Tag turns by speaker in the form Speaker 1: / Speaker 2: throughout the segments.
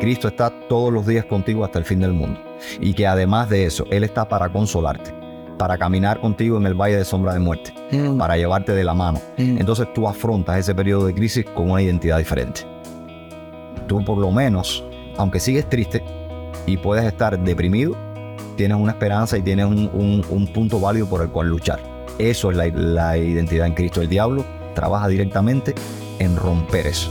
Speaker 1: Cristo está todos los días contigo hasta el fin del mundo. Y que además de eso, Él está para consolarte, para caminar contigo en el valle de sombra de muerte,
Speaker 2: Mm.
Speaker 1: para llevarte de la mano.
Speaker 2: Mm.
Speaker 1: Entonces tú afrontas ese periodo de crisis con una identidad diferente. Tú por lo menos, aunque sigues triste y puedes estar deprimido, tienes una esperanza y tienes un, un- un punto válido por el cual luchar. Eso es la, la identidad en Cristo. El diablo trabaja directamente en romper eso.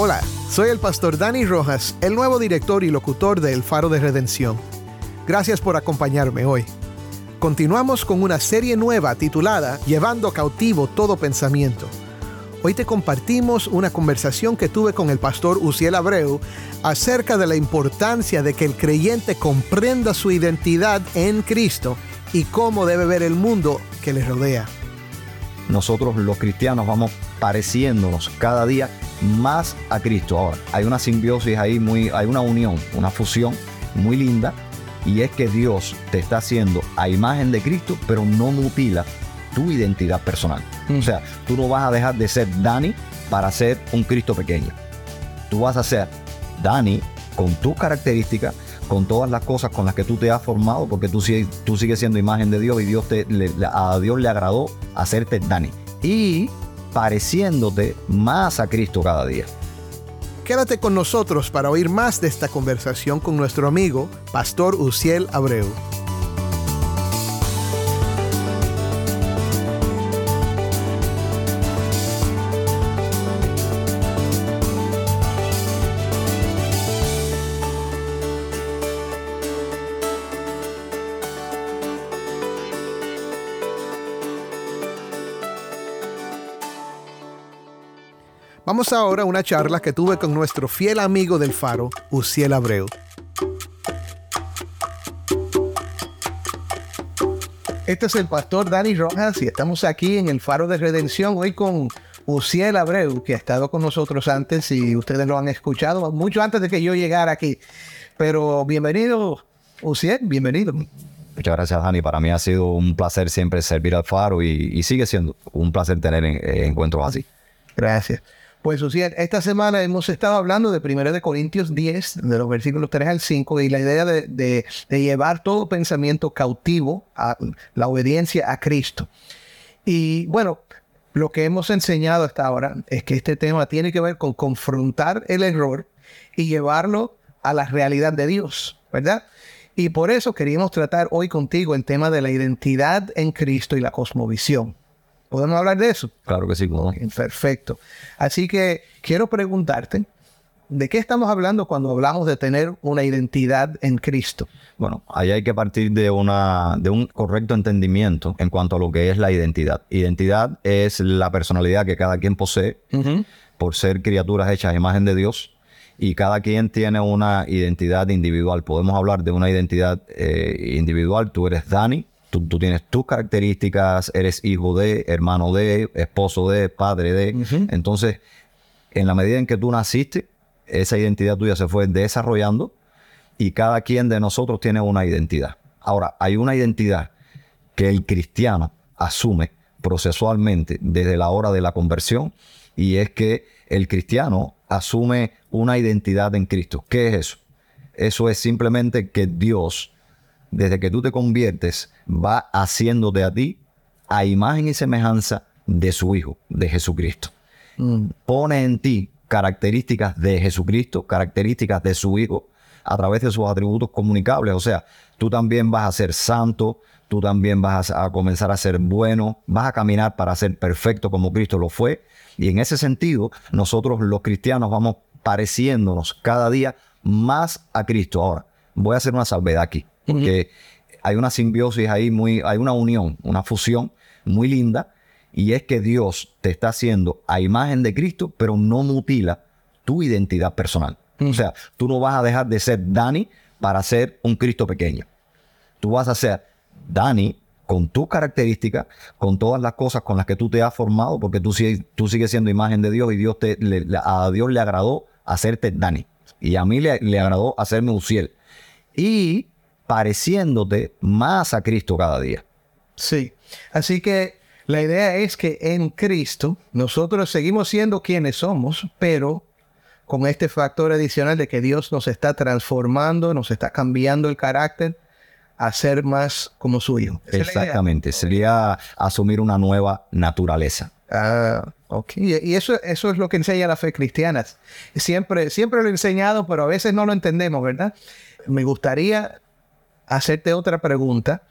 Speaker 3: Hola, soy el pastor Dani Rojas, el nuevo director y locutor de El Faro de Redención. Gracias por acompañarme hoy. Continuamos con una serie nueva titulada Llevando cautivo todo pensamiento. Hoy te compartimos una conversación que tuve con el pastor Uciel Abreu acerca de la importancia de que el creyente comprenda su identidad en Cristo y cómo debe ver el mundo que le rodea.
Speaker 1: nosotros los cristianos vamos pareciéndonos cada día más a Cristo. Ahora, hay una simbiosis ahí, muy, hay una unión, una fusión muy linda, y es que Dios te está haciendo a imagen de Cristo, pero no mutila tu identidad personal. O sea, tú no vas a dejar de ser Dani para ser un Cristo pequeño. Tú vas a ser Dani con tus características, con todas las cosas con las que tú te has formado, porque tú, sigues- tú sigues siendo imagen de Dios y Dios te, le- a Dios le agradó hacerte Dani. Y pareciéndote más a Cristo cada día.
Speaker 3: Quédate con nosotros para oír más de esta conversación con nuestro amigo, Pastor Uciel Abreu. Vamos ahora una charla que tuve con nuestro fiel amigo del faro, Uciel Abreu. Este es el pastor Dani Rojas y estamos aquí en el Faro de Redención hoy con Uciel Abreu, que ha estado con nosotros antes y ustedes lo han escuchado mucho antes de que yo llegara aquí. Pero bienvenido, Uciel, bienvenido.
Speaker 1: Muchas gracias, Dani. Para mí ha sido un placer siempre servir al faro y, y sigue siendo un placer tener en- encuentros así.
Speaker 3: Gracias. Pues, Uciel, esta semana hemos estado hablando de 1 de Corintios 10, de los versículos 3 al 5, y la idea de, de- de llevar todo pensamiento cautivo a la obediencia a Cristo. Y bueno, lo que hemos enseñado hasta ahora es que este tema tiene que ver con confrontar el error y llevarlo a la realidad de Dios, ¿verdad? Y por eso queríamos tratar hoy contigo el tema de la identidad en Cristo y la cosmovisión. ¿Podemos hablar de eso?
Speaker 1: Claro que sí, ¿no?
Speaker 3: Perfecto. Así que quiero preguntarte, ¿de qué estamos hablando cuando hablamos de tener una identidad en Cristo?
Speaker 1: Bueno, ahí hay que partir de, una, de un correcto entendimiento en cuanto a lo que es la identidad. Identidad es la personalidad que cada quien posee por ser criaturas hechas a imagen de Dios y cada quien tiene una identidad individual. Podemos hablar de una identidad eh, individual. Tú eres Dani, tú, tú tienes tus características, eres hijo de, hermano de, esposo de, padre de. Entonces, en la medida en que tú naciste, esa identidad tuya se fue desarrollando y cada quien de nosotros tiene una identidad. Ahora, hay una identidad que el cristiano asume procesualmente desde la hora de la conversión y es que el cristiano asume una identidad en Cristo. ¿Qué es eso? Eso es simplemente que Dios, desde que tú te conviertes, va haciéndote a ti a imagen y semejanza de su Hijo, de Jesucristo. Pone en ti características de Jesucristo, características de su Hijo, a través de sus atributos comunicables. O sea, tú también vas a ser santo, tú también vas a, a comenzar a ser bueno, vas a caminar para ser perfecto como Cristo lo fue. Y en ese sentido, nosotros los cristianos vamos pareciéndonos cada día más a Cristo. Ahora, voy a hacer una salvedad aquí, porque hay una simbiosis ahí muy, hay una unión, una fusión muy linda, y es que Dios te está haciendo a imagen de Cristo, pero no mutila tu identidad personal. O sea, tú no vas a dejar de ser Dani para ser un Cristo pequeño. Tú vas a ser Dani con tus características, con todas las cosas con las que tú te has formado, porque tú, sigues- tú sigues siendo imagen de Dios y Dios te, le- le- a Dios le agradó hacerte Dani. Y a mí le, le agradó hacerme Uciel. Y pareciéndote más a Cristo cada día.
Speaker 3: Sí. Así que la idea es que en Cristo nosotros seguimos siendo quienes somos, pero con este factor adicional de que Dios nos está transformando, nos está cambiando el carácter a ser más como su hijo. Esa es la idea.
Speaker 1: Exactamente. Sería asumir una nueva naturaleza.
Speaker 3: Ah, ok. Y y eso, eso es lo que enseña la fe cristiana. Siempre, siempre lo he enseñado, pero a veces no lo entendemos, ¿verdad? Me gustaría hacerte otra pregunta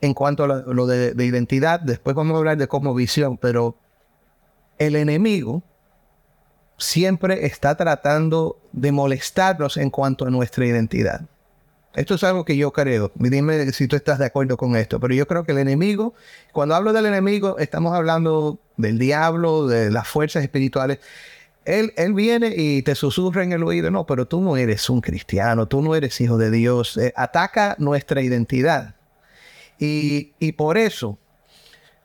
Speaker 3: en cuanto a lo, de identidad. Después vamos a hablar de cómo visión, pero el enemigo siempre está tratando de molestarnos en cuanto a nuestra identidad. Esto es algo que yo creo. Dime si tú estás de acuerdo con esto. Pero yo creo que el enemigo, cuando hablo del enemigo, estamos hablando del diablo, de las fuerzas espirituales. Él, él viene y te susurra en el oído, no, pero tú no eres un cristiano, tú no eres hijo de Dios. Eh, ataca nuestra identidad. Y, y por eso,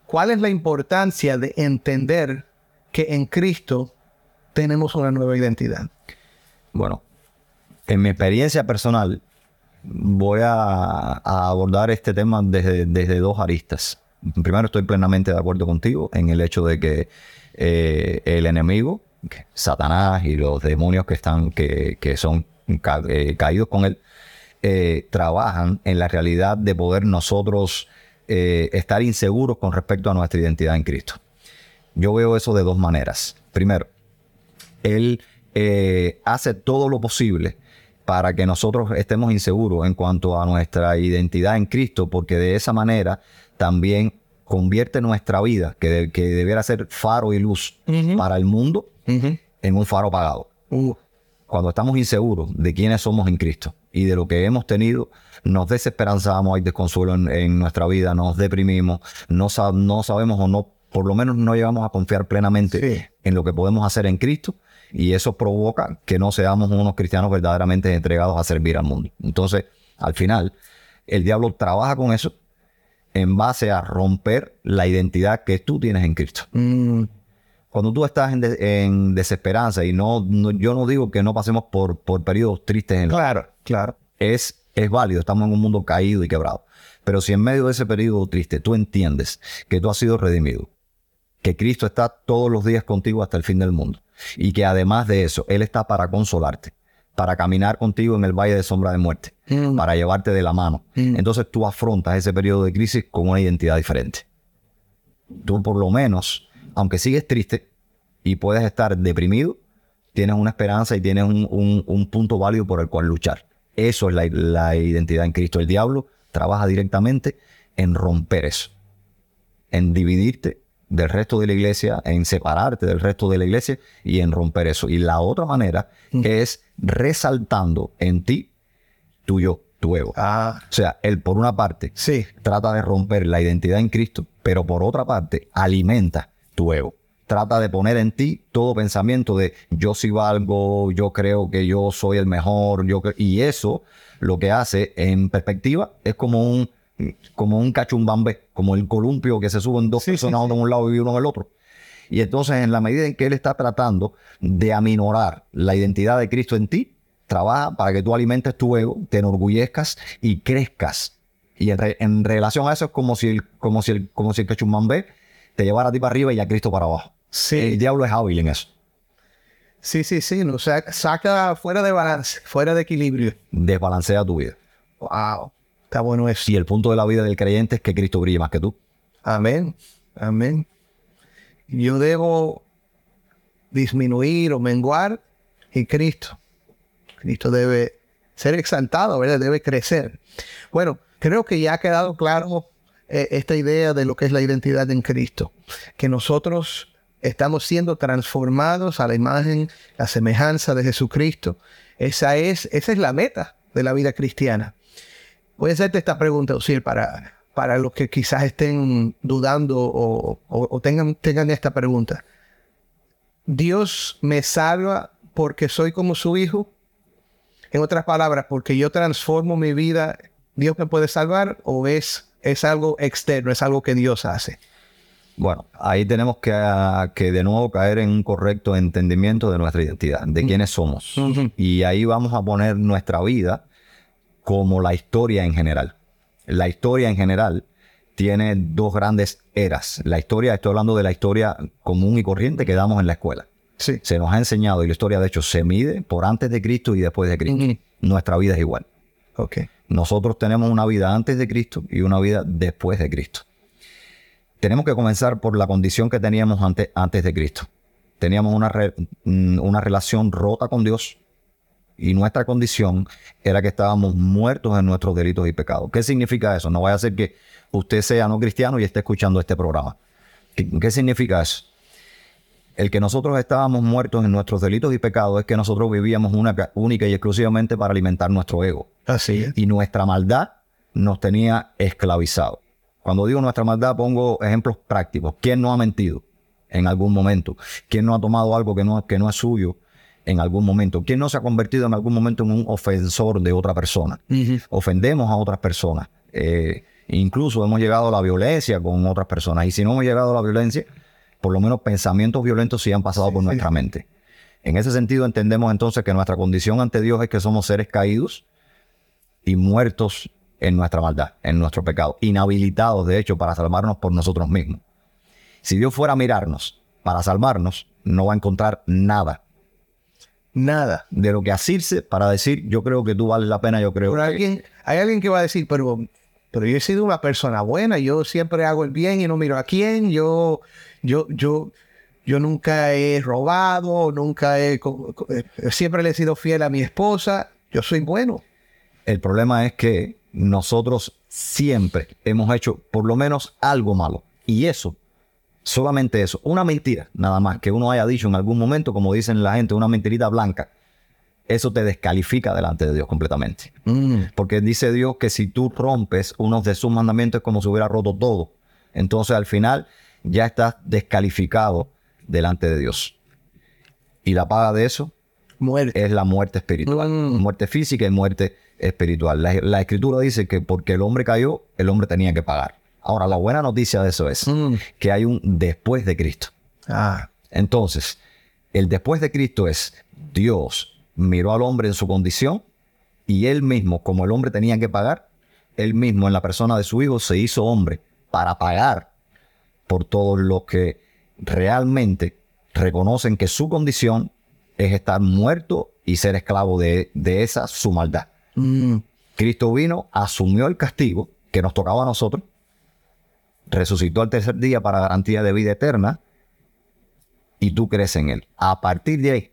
Speaker 3: ¿cuál es la importancia de entender que en Cristo tenemos una nueva identidad?
Speaker 1: Bueno, en mi experiencia personal, voy a, abordar este tema desde, desde dos aristas. Primero, estoy plenamente de acuerdo contigo en el hecho de que eh, el enemigo, Satanás y los demonios que están, que, que son ca- eh, caídos con él, eh, trabajan en la realidad de poder nosotros eh, estar inseguros con respecto a nuestra identidad en Cristo. Yo veo eso de dos maneras. Primero, él hace todo lo posible para que nosotros estemos inseguros en cuanto a nuestra identidad en Cristo, porque de esa manera también convierte nuestra vida, que, de- que debiera ser faro y luz para el mundo, en un faro apagado. Cuando estamos inseguros de quiénes somos en Cristo y de lo que hemos tenido, nos desesperanzamos, hay desconsuelo en, en nuestra vida, nos deprimimos, no, sa- no sabemos o no, por lo menos no llegamos a confiar plenamente
Speaker 3: Sí.
Speaker 1: en lo que podemos hacer en Cristo y eso provoca que no seamos unos cristianos verdaderamente entregados a servir al mundo. Entonces, al final, el diablo trabaja con eso en base a romper la identidad que tú tienes en Cristo. Cuando tú estás en, de- en desesperanza y no, no- yo no digo que no pasemos por, por periodos tristes en la
Speaker 3: Claro, claro.
Speaker 1: es, es válido, estamos en un mundo caído y quebrado. Pero si en medio de ese periodo triste tú entiendes que tú has sido redimido, que Cristo está todos los días contigo hasta el fin del mundo y que además de eso, Él está para consolarte, para caminar contigo en el valle de sombra de muerte, para llevarte de la mano. Entonces tú afrontas ese periodo de crisis con una identidad diferente. Tú por lo menos, aunque sigues triste y puedes estar deprimido, tienes una esperanza y tienes un, un- un punto válido por el cual luchar. Eso es la, la identidad en Cristo. El diablo trabaja directamente en romper eso, en dividirte del resto de la iglesia, en separarte del resto de la iglesia y en romper eso. Y la otra manera es resaltando en ti tu yo, tu ego.
Speaker 3: Ah,
Speaker 1: O sea, él por una parte
Speaker 3: sí.
Speaker 1: trata de romper la identidad en Cristo, pero por otra parte alimenta tu ego. Trata de poner en ti todo pensamiento de yo sí valgo, yo creo que yo soy el mejor, yo y eso lo que hace en perspectiva es como un como un cachumbambe, como el columpio que se suben dos personas uno en un lado y uno en el otro. Y entonces, en la medida en que él está tratando de aminorar la identidad de Cristo en ti, trabaja para que tú alimentes tu ego, te enorgullezcas y crezcas. Y en, re- en relación a eso es como si el, como si el, como si el cachumbambé te llevara a ti para arriba y a Cristo para abajo.
Speaker 3: Sí.
Speaker 1: El diablo es hábil en eso.
Speaker 3: Sí, sí, sí. Nos saca, saca fuera de balance, fuera de equilibrio.
Speaker 1: Desbalancea tu vida.
Speaker 3: Wow. Está bueno eso.
Speaker 1: Y el punto de la vida del creyente es que Cristo brille más que tú.
Speaker 3: Amén. Amén. Yo debo disminuir o menguar y Cristo. Cristo debe ser exaltado, ¿verdad? Debe crecer. Bueno, creo que ya ha quedado claro eh, esta idea de lo que es la identidad en Cristo, que nosotros estamos siendo transformados a la imagen, la semejanza de Jesucristo. Esa es, esa es la meta de la vida cristiana. Voy a hacerte esta pregunta, Osir, para, para los que quizás estén dudando o, o tengan, tengan esta pregunta. ¿Dios me salva porque soy como su hijo? En otras palabras, porque yo transformo mi vida, ¿Dios me puede salvar o es, es algo externo, es algo que Dios hace?
Speaker 1: Bueno, ahí tenemos que, ah, que, de nuevo caer en un correcto entendimiento de nuestra identidad, de quiénes somos. Y ahí vamos a poner nuestra vida como la historia en general. La historia en general tiene dos grandes eras. La historia, estoy hablando de la historia común y corriente que damos en la escuela.
Speaker 3: Sí.
Speaker 1: Se nos ha enseñado, y la historia de hecho se mide por antes de Cristo y después de Cristo. Nuestra vida es igual.
Speaker 3: Okay.
Speaker 1: Nosotros tenemos una vida antes de Cristo y una vida después de Cristo tenemos que comenzar por la condición que teníamos antes, antes de Cristo. Teníamos una, mm, una relación rota con Dios y nuestra condición era que estábamos muertos en nuestros delitos y pecados. ¿Qué significa eso? No vaya a ser que usted sea no cristiano y esté escuchando este programa. ¿Qué, significa eso? El que nosotros estábamos muertos en nuestros delitos y pecados es que nosotros vivíamos una, única y exclusivamente para alimentar nuestro ego.
Speaker 3: Así es.
Speaker 1: Y nuestra maldad nos tenía esclavizados. Cuando digo nuestra maldad, pongo ejemplos prácticos. ¿Quién no ha mentido en algún momento? ¿Quién no ha tomado algo que no, que no es suyo en algún momento? ¿Quién no se ha convertido en algún momento en un ofensor de otra persona? Ofendemos a otras personas. Eh, incluso hemos llegado a la violencia con otras personas. Y si no hemos llegado a la violencia, por lo menos pensamientos violentos sí han pasado por nuestra mente. En ese sentido entendemos entonces que nuestra condición ante Dios es que somos seres caídos y muertos en nuestra maldad, en nuestro pecado, inhabilitados de hecho para salvarnos por nosotros mismos. Si Dios fuera a mirarnos para salvarnos, no va a encontrar nada.
Speaker 3: Nada.
Speaker 1: De lo que asirse para decir, yo creo que tú vales la pena, yo creo.
Speaker 3: Pero alguien, hay alguien que va a decir, pero, pero yo he sido una persona buena, yo siempre hago el bien y no miro a quién, yo, yo, yo, yo nunca he robado, nunca he, eh, siempre le he sido fiel a mi esposa, yo soy bueno.
Speaker 1: El problema es que nosotros siempre hemos hecho por lo menos algo malo. Y eso, solamente eso, una mentira, nada más que uno haya dicho en algún momento, como dicen la gente, una mentirita blanca, eso te descalifica delante de Dios completamente.
Speaker 3: Mm.
Speaker 1: Porque dice Dios que si tú rompes uno de sus mandamientos es como si hubiera roto todo. Entonces al final ya estás descalificado delante de Dios. Y la paga de eso es la muerte espiritual.
Speaker 3: Mm.
Speaker 1: Muerte física y muerte espiritual. La, escritura dice que porque el hombre cayó, el hombre tenía que pagar. Ahora, la buena noticia de eso es
Speaker 3: Mm.
Speaker 1: que hay un después de Cristo.
Speaker 3: Ah,
Speaker 1: Entonces, el después de Cristo es Dios miró al hombre en su condición y él mismo, como el hombre tenía que pagar, él mismo en la persona de su hijo se hizo hombre para pagar por todos los que realmente reconocen que su condición es estar muerto y ser esclavo de, de esa su maldad.
Speaker 3: mm,
Speaker 1: Cristo vino, asumió el castigo que nos tocaba a nosotros, resucitó al tercer día para garantía de vida eterna y tú crees en él. A partir de ahí,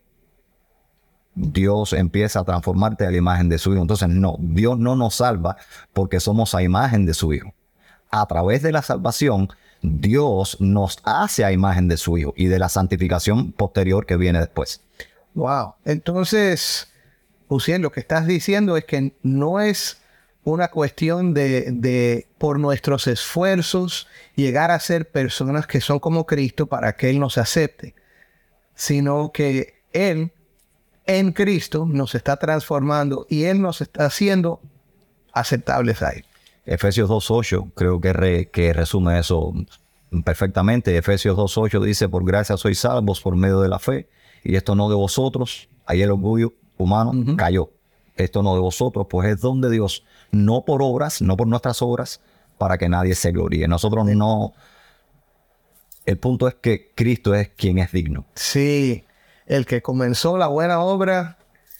Speaker 1: Dios empieza a transformarte a la imagen de su Hijo. Entonces, no, Dios no nos salva porque somos a imagen de su Hijo. A través de la salvación, Dios nos hace a imagen de su Hijo y de la santificación posterior que viene después.
Speaker 3: wow. Entonces, Uciel, lo que estás diciendo es que no es una cuestión de, de, por nuestros esfuerzos, llegar a ser personas que son como Cristo para que Él nos acepte, sino que Él en Cristo nos está transformando y Él nos está haciendo aceptables a Él.
Speaker 1: Efesios 2.8 creo que, re, que resume eso perfectamente. Efesios 2.8 dice, por gracia sois salvos por medio de la fe, y esto no de vosotros. Ahí el orgullo humano uh -huh. cayó. Esto no de vosotros, pues es don de Dios, no por obras, no por nuestras obras, para que nadie se gloríe. Nosotros no... El punto es que Cristo es quien es digno.
Speaker 3: Sí, el que comenzó la buena obra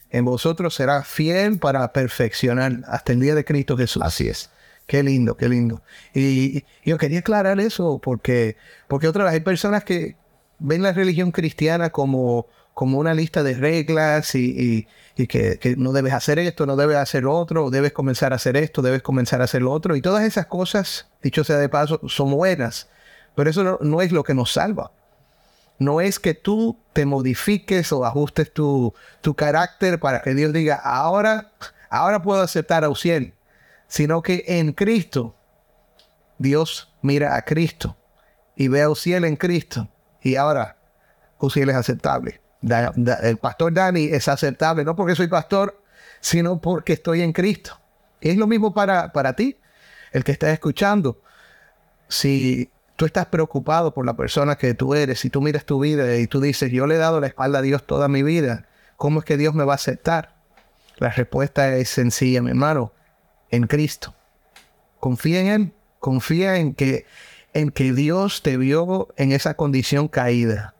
Speaker 3: en vosotros será fiel para perfeccionar hasta el día de Cristo Jesús.
Speaker 1: Así es.
Speaker 3: Qué lindo, qué lindo. Y, y yo quería aclarar eso porque, porque otra vez hay personas que ven la religión cristiana como como una lista de reglas y, y- y que, que no debes hacer esto, no debes hacer lo otro, debes comenzar a hacer esto, debes comenzar a hacer lo otro. Y todas esas cosas, dicho sea de paso, son buenas, pero eso no, no es lo que nos salva. No es que tú te modifiques o ajustes tu, tu carácter para que Dios diga, ahora, ahora puedo aceptar a Uciel, sino que en Cristo, Dios mira a Cristo y ve a Uciel en Cristo. Y ahora, Uciel es aceptable. El pastor Dani es aceptable, no porque soy pastor, sino porque estoy en Cristo. Es lo mismo para, para ti, el que está escuchando. Si tú estás preocupado por la persona que tú eres, si tú miras tu vida y tú dices, yo le he dado la espalda a Dios toda mi vida, ¿cómo es que Dios me va a aceptar? La respuesta es sencilla, mi hermano, en Cristo. Confía en Él, confía en que, en que Dios te vio en esa condición caída,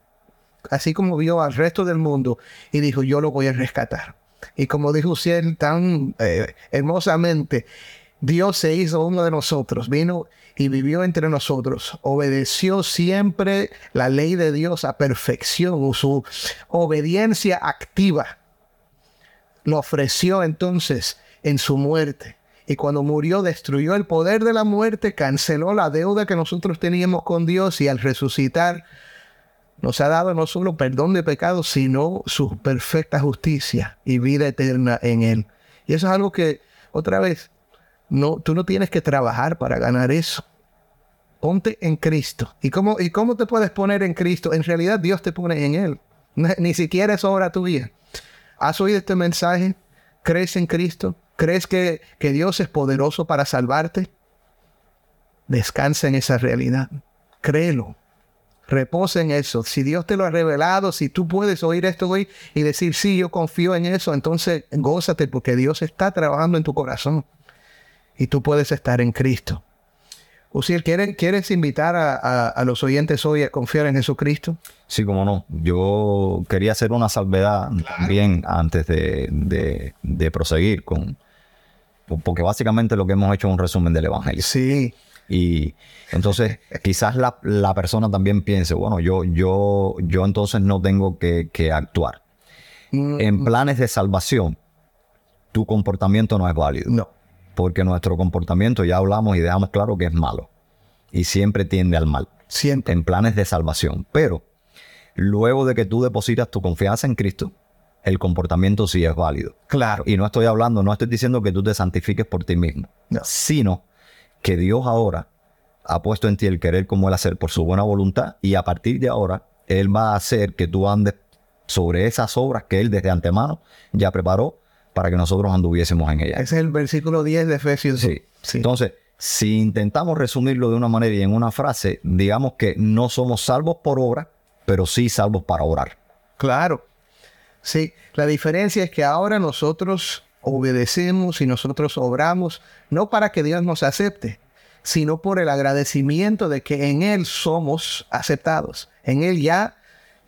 Speaker 3: así como vio al resto del mundo y dijo, yo lo voy a rescatar. Y como dijo usted tan eh, hermosamente, Dios se hizo uno de nosotros, vino y vivió entre nosotros, obedeció siempre la ley de Dios a perfección, su obediencia activa lo ofreció entonces en su muerte. Y cuando murió, destruyó el poder de la muerte, canceló la deuda que nosotros teníamos con Dios y al resucitar nos ha dado no solo perdón de pecados, sino su perfecta justicia y vida eterna en Él. Y eso es algo que, otra vez, no, tú no tienes que trabajar para ganar eso. Ponte en Cristo. ¿Y cómo, ¿Y cómo te puedes poner en Cristo? En realidad Dios te pone en Él. Ni, siquiera es obra tuya. ¿Has oído este mensaje? ¿Crees en Cristo? ¿Crees que, que Dios es poderoso para salvarte? Descansa en esa realidad. Créelo. Reposa en eso. Si Dios te lo ha revelado, si tú puedes oír esto hoy y decir, sí, yo confío en eso, entonces gózate porque Dios está trabajando en tu corazón y tú puedes estar en Cristo. Uciel, ¿quieres, ¿quieres invitar a, a- a los oyentes hoy a confiar en Jesucristo?
Speaker 1: Sí, como no. Yo quería hacer una salvedad también antes de, de- de proseguir con... Porque básicamente lo que hemos hecho es un resumen del Evangelio.
Speaker 3: Sí.
Speaker 1: Y entonces quizás la, la persona también piense, bueno, yo, yo, yo entonces no tengo que, que actuar.
Speaker 3: Mm,
Speaker 1: En planes de salvación, tu comportamiento no es válido.
Speaker 3: No.
Speaker 1: Porque nuestro comportamiento ya hablamos y dejamos claro que es malo. Y siempre tiende al mal.
Speaker 3: Siempre.
Speaker 1: En planes de salvación. Pero luego de que tú depositas tu confianza en Cristo, el comportamiento sí es válido.
Speaker 3: Claro.
Speaker 1: Y no estoy hablando, no estoy diciendo que tú te santifiques por ti mismo,
Speaker 3: No.
Speaker 1: sino que Dios ahora ha puesto en ti el querer como Él hacer por su buena voluntad y a partir de ahora Él va a hacer que tú andes sobre esas obras que Él desde antemano ya preparó para que nosotros anduviésemos en ellas.
Speaker 3: Ese es el versículo 10 de Efesios.
Speaker 1: Sí.
Speaker 3: Sí.
Speaker 1: Entonces, si intentamos resumirlo de una manera y en una frase, digamos que no somos salvos por obra, pero sí salvos para orar.
Speaker 3: Claro. Sí, la diferencia es que ahora nosotros obedecemos y nosotros obramos, no para que Dios nos acepte, sino por el agradecimiento de que en Él somos aceptados. En Él ya,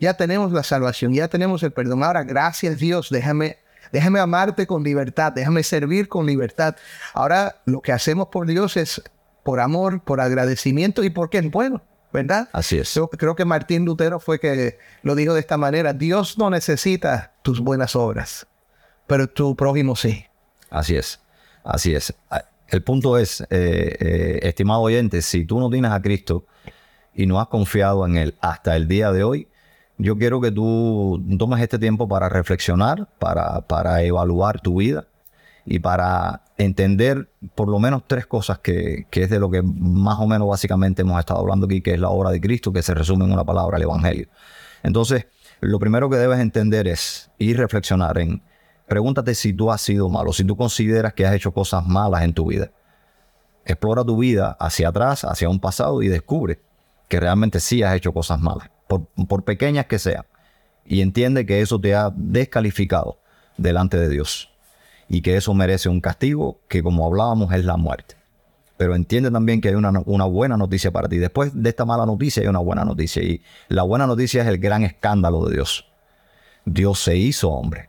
Speaker 3: ya tenemos la salvación, ya tenemos el perdón. Ahora, gracias Dios, déjame, déjame amarte con libertad, déjame servir con libertad. Ahora, lo que hacemos por Dios es por amor, por agradecimiento y porque es bueno, ¿verdad?
Speaker 1: Así es.
Speaker 3: Yo creo que Martín Lutero fue que lo dijo de esta manera. Dios no necesita tus buenas obras, pero tu prójimo sí.
Speaker 1: Así es, así es. Ah, El punto es, eh, eh, estimado oyente, si tú no tienes a Cristo y no has confiado en Él hasta el día de hoy, yo quiero que tú tomes este tiempo para reflexionar, para, para evaluar tu vida y para entender por lo menos tres cosas que, que es de lo que más o menos básicamente hemos estado hablando aquí, que es la obra de Cristo, que se resume en una palabra, el Evangelio. Entonces, lo primero que debes entender es y reflexionar en, pregúntate si tú has sido malo, si tú consideras que has hecho cosas malas en tu vida. Explora tu vida hacia atrás, hacia un pasado y descubre que realmente sí has hecho cosas malas, por, pequeñas que sean. Y entiende que eso te ha descalificado delante de Dios y que eso merece un castigo que como hablábamos es la muerte. Pero entiende también que hay una, una buena noticia para ti. Después de esta mala noticia hay una buena noticia y la buena noticia es el gran escándalo de Dios. Dios se hizo hombre.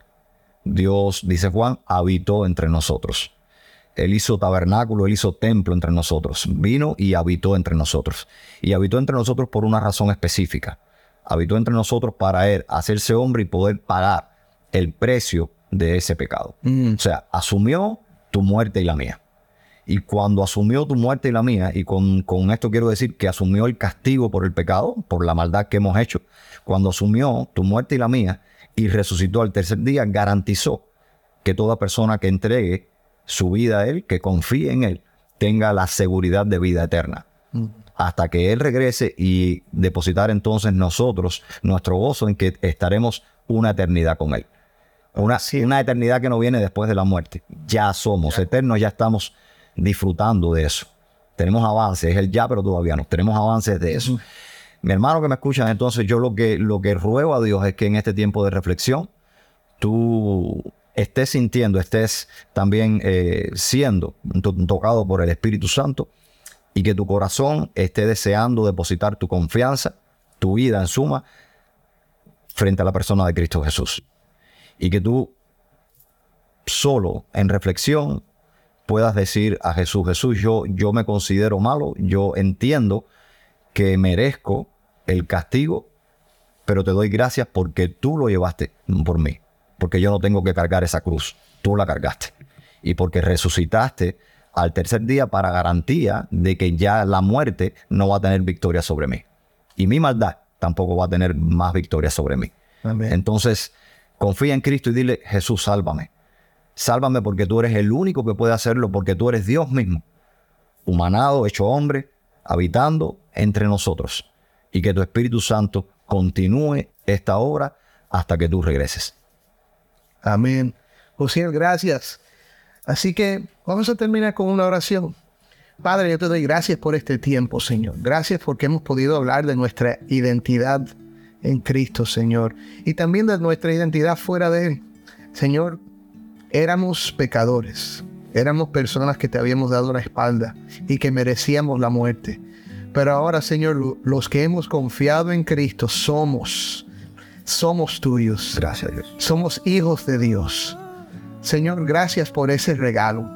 Speaker 1: Dios, dice Juan, habitó entre nosotros. Él hizo tabernáculo, él hizo templo entre nosotros. Vino y habitó entre nosotros. Y habitó entre nosotros por una razón específica. Habitó entre nosotros para él hacerse hombre y poder pagar el precio de ese pecado. O sea, asumió tu muerte y la mía. Y cuando asumió tu muerte y la mía, y con, con, esto quiero decir que asumió el castigo por el pecado, por la maldad que hemos hecho, cuando asumió tu muerte y la mía y resucitó al tercer día, garantizó que toda persona que entregue su vida a Él, que confíe en Él, tenga la seguridad de vida eterna. Hasta que Él regrese y depositar entonces nosotros nuestro gozo en que estaremos una eternidad con Él. Una, una eternidad que no viene después de la muerte. Ya somos eternos, ya estamos disfrutando de eso. Tenemos avances, es el ya, pero todavía no. Tenemos avances de eso. Mi hermano que me escuchan, entonces yo lo que, lo que ruego a Dios es que en este tiempo de reflexión tú estés sintiendo, estés también eh, siendo tocado por el Espíritu Santo y que tu corazón esté deseando depositar tu confianza, tu vida en suma, frente a la persona de Cristo Jesús. Y que tú solo en reflexión puedas decir a Jesús, Jesús, yo, yo me considero malo, yo entiendo que merezco el castigo, pero te doy gracias porque tú lo llevaste por mí, porque yo no tengo que cargar esa cruz, tú la cargaste, y porque resucitaste al tercer día para garantía de que ya la muerte no va a tener victoria sobre mí, y mi maldad tampoco va a tener más victoria sobre mí. Entonces, confía en Cristo y dile, Jesús, sálvame Sálvame porque tú eres el único que puede hacerlo, porque tú eres Dios mismo, humanado, hecho hombre, habitando entre nosotros. Y que tu Espíritu Santo continúe esta obra hasta que tú regreses.
Speaker 3: Amén. José, gracias. Así que vamos a terminar con una oración. Padre, yo te doy gracias por este tiempo, Señor. Gracias porque hemos podido hablar de nuestra identidad en Cristo, Señor. Y también de nuestra identidad fuera de Él. Señor, éramos pecadores, éramos personas que te habíamos dado la espalda y que merecíamos la muerte. Pero ahora, Señor, los que hemos confiado en Cristo somos, somos tuyos.
Speaker 1: Gracias, Dios.
Speaker 3: Somos hijos de Dios. Señor, gracias por ese regalo.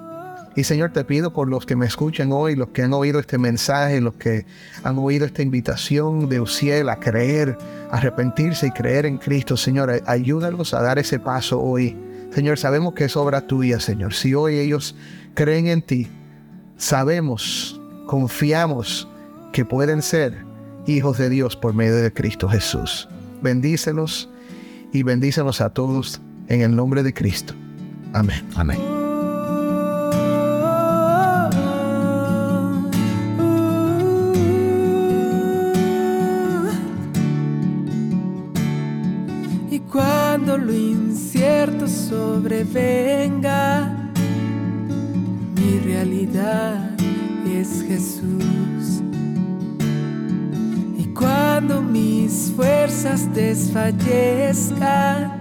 Speaker 3: Y Señor, te pido por los que me escuchan hoy, los que han oído este mensaje, los que han oído esta invitación de Uciel a creer, arrepentirse y creer en Cristo. Señor, ayúdalos a dar ese paso hoy Señor, sabemos que es obra tuya, Señor. Si hoy ellos creen en ti, sabemos, confiamos que pueden ser hijos de Dios por medio de Cristo Jesús. Bendícelos y bendícelos a todos en el nombre de Cristo. Amén.
Speaker 1: Amén.
Speaker 4: Y cuando lo incierto sobrevenga, mi realidad es Jesús. Y cuando mis fuerzas desfallezcan,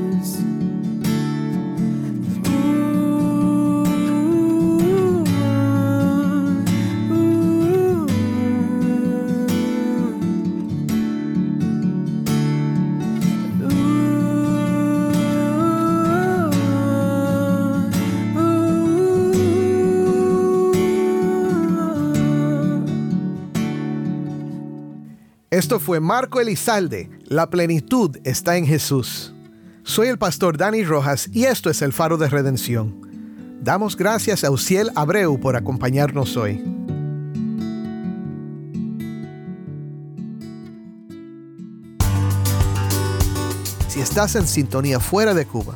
Speaker 3: Esto fue Marco Elizalde. La plenitud está en Jesús. Soy el pastor Dani Rojas y esto es el Faro de Redención. Damos gracias a Uciel Abreu por acompañarnos hoy. Si estás en sintonía fuera de Cuba,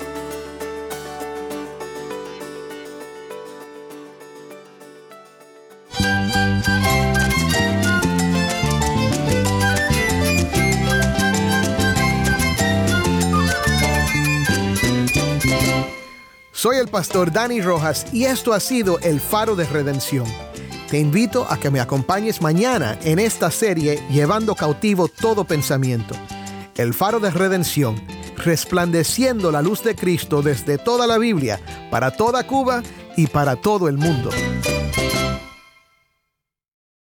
Speaker 2: pastor Dani Rojas y esto ha sido El Faro de Redención. Te invito a que me acompañes mañana en esta serie Llevando cautivo todo pensamiento. El Faro de Redención, resplandeciendo la luz de Cristo desde toda la Biblia, para toda Cuba y para todo el mundo.